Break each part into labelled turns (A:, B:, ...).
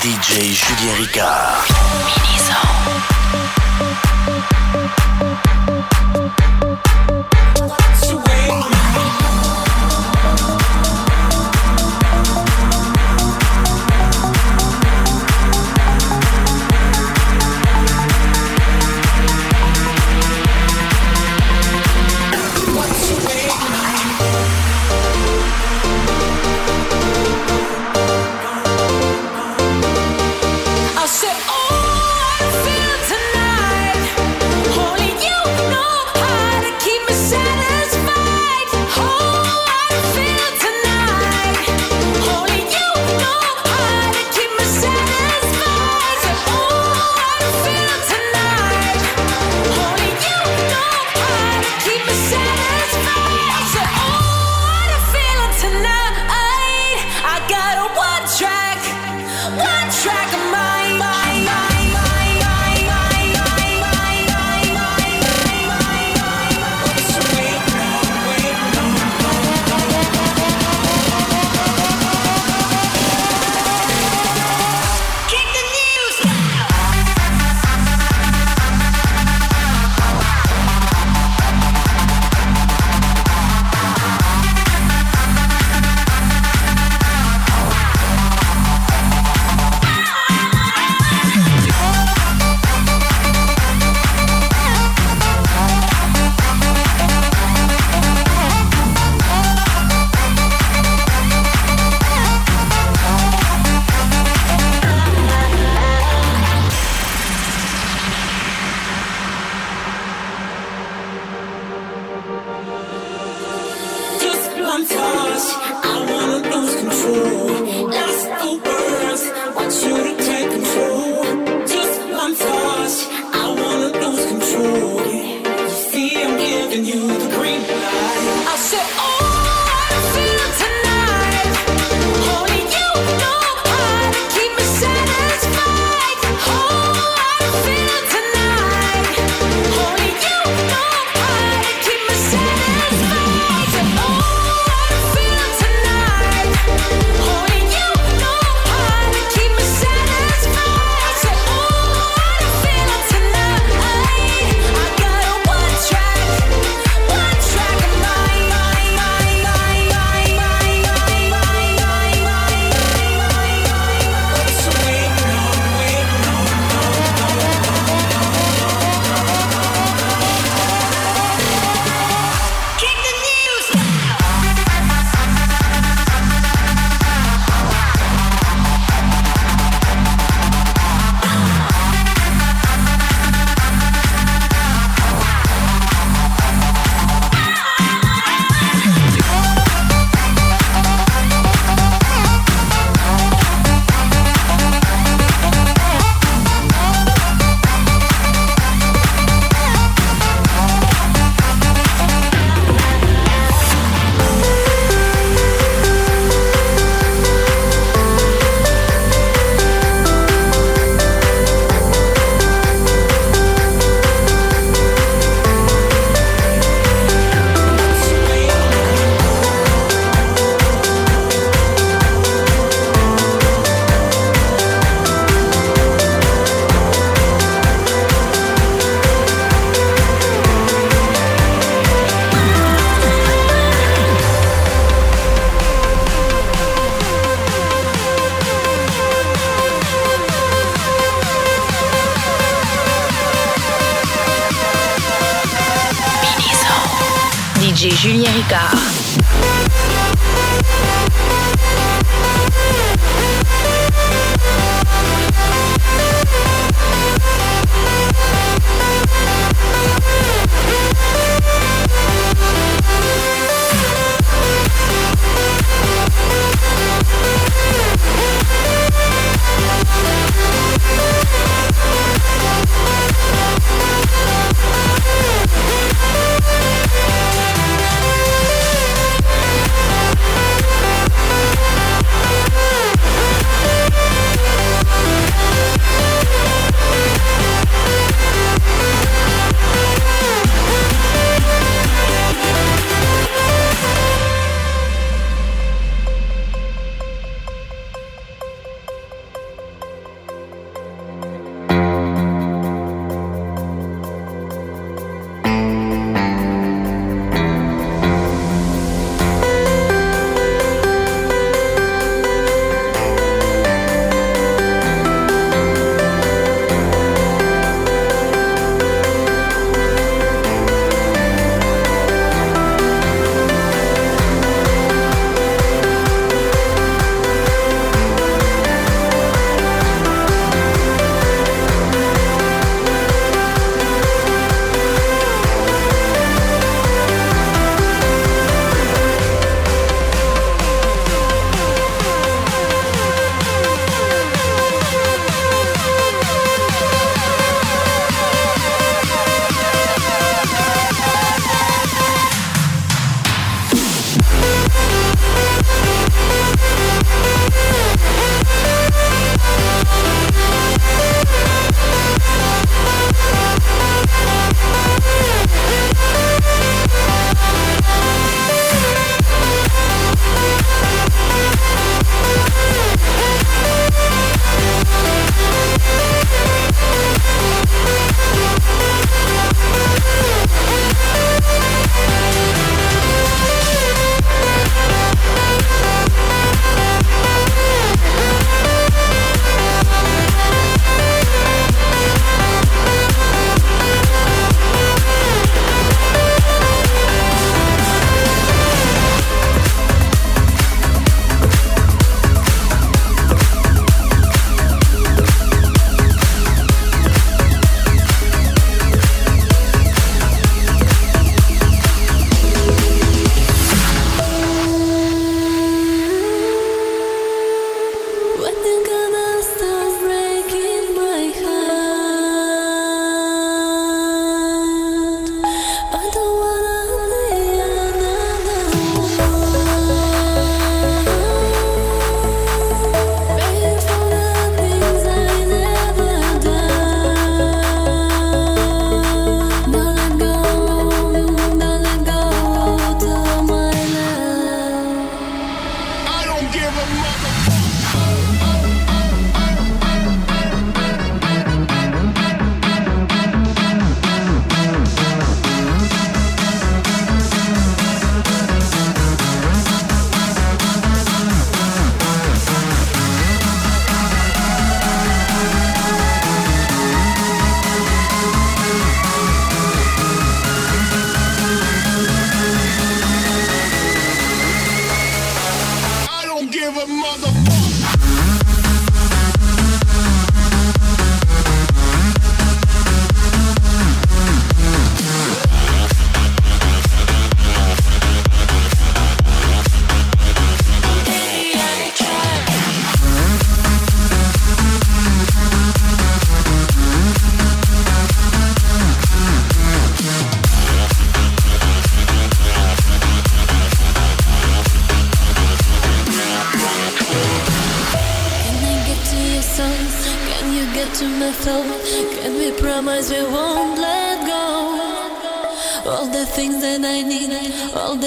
A: DJ Julien Ricard.
B: Julien Ricard.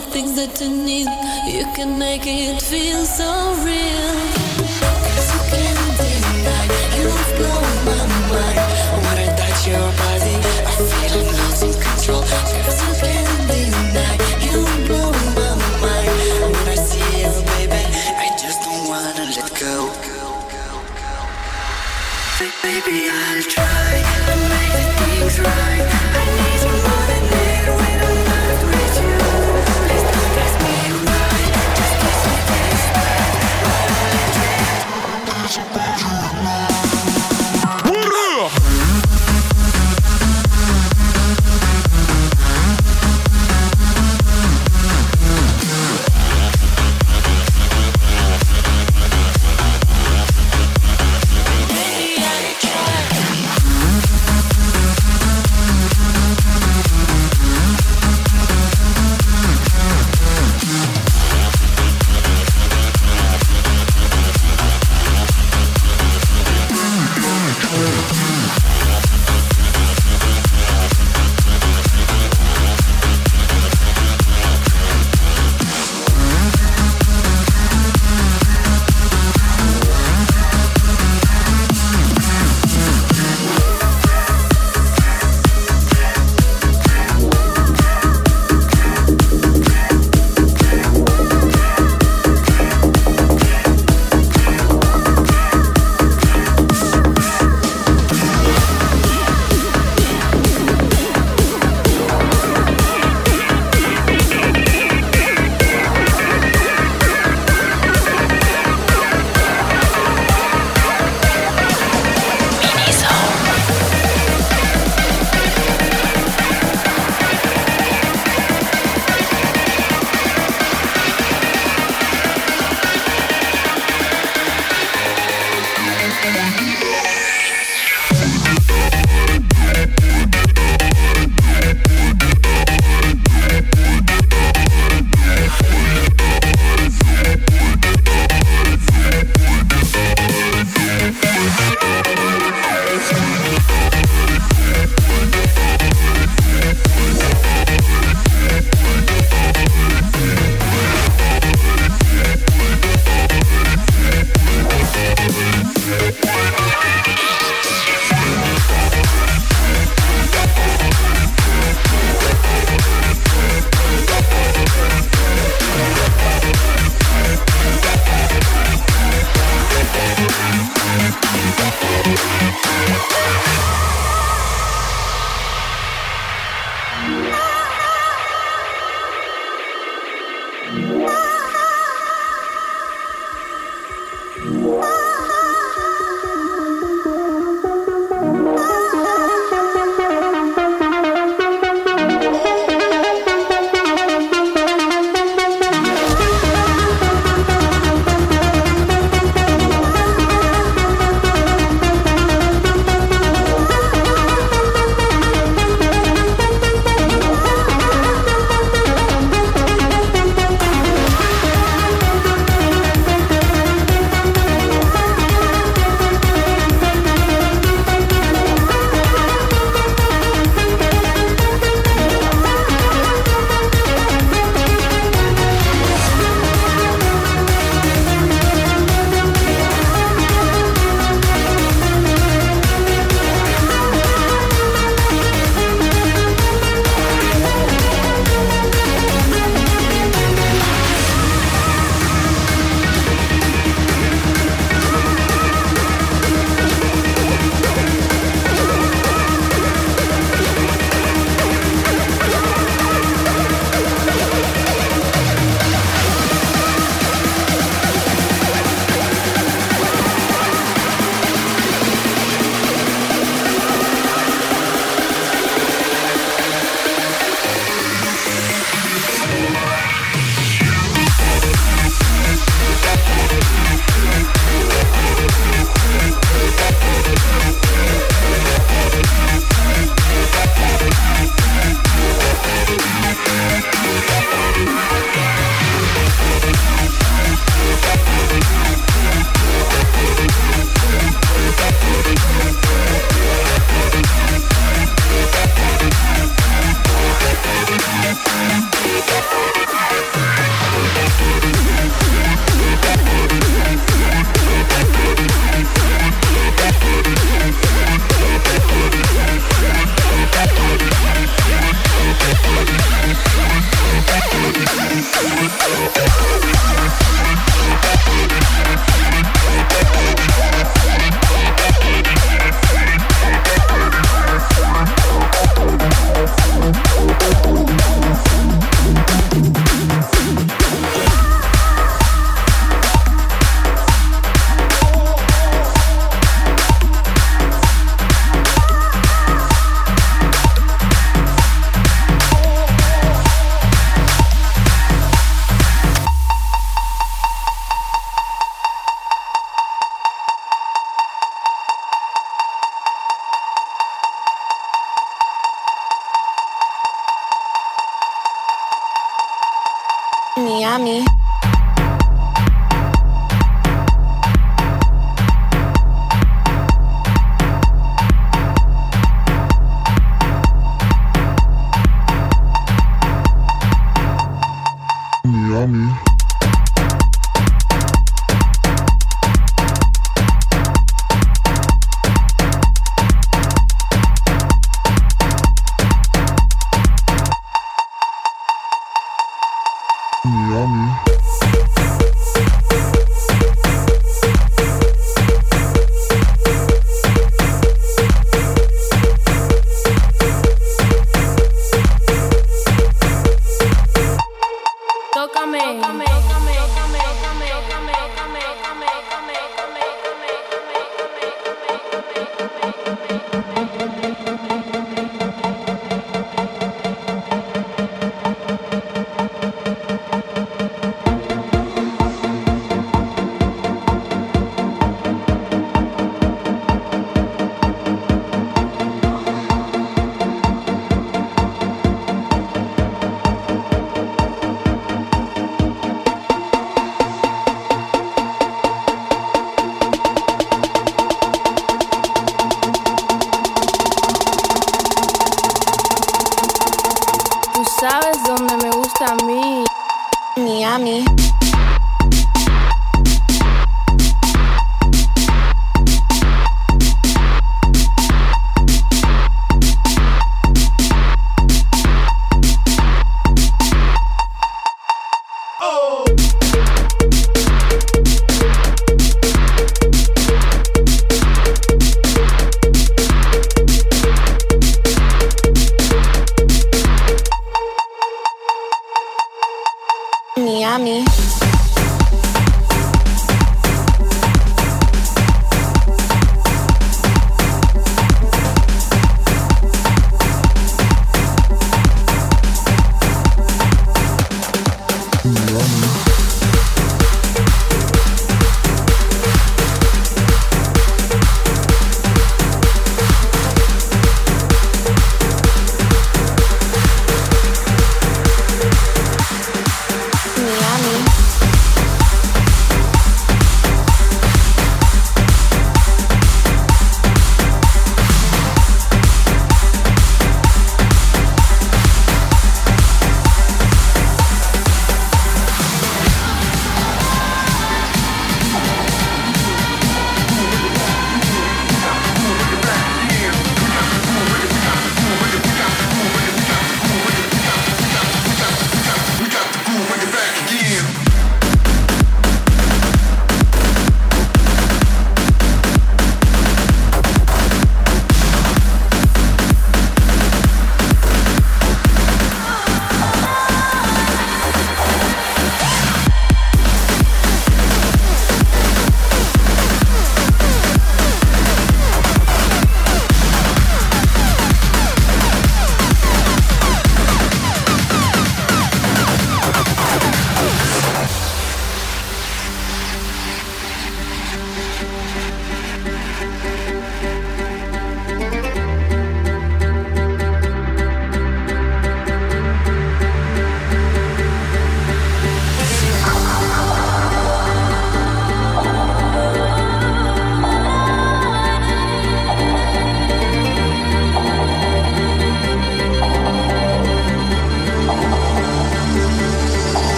C: The things that you need, you can make it feel so real. Cause you can't deny, you've blown my mind. When I touch your body, I feel I'm losing control. Cause you can't deny, you've blown my mind. When I see you, baby, I just don't wanna let go. Baby, I'll try to make things right.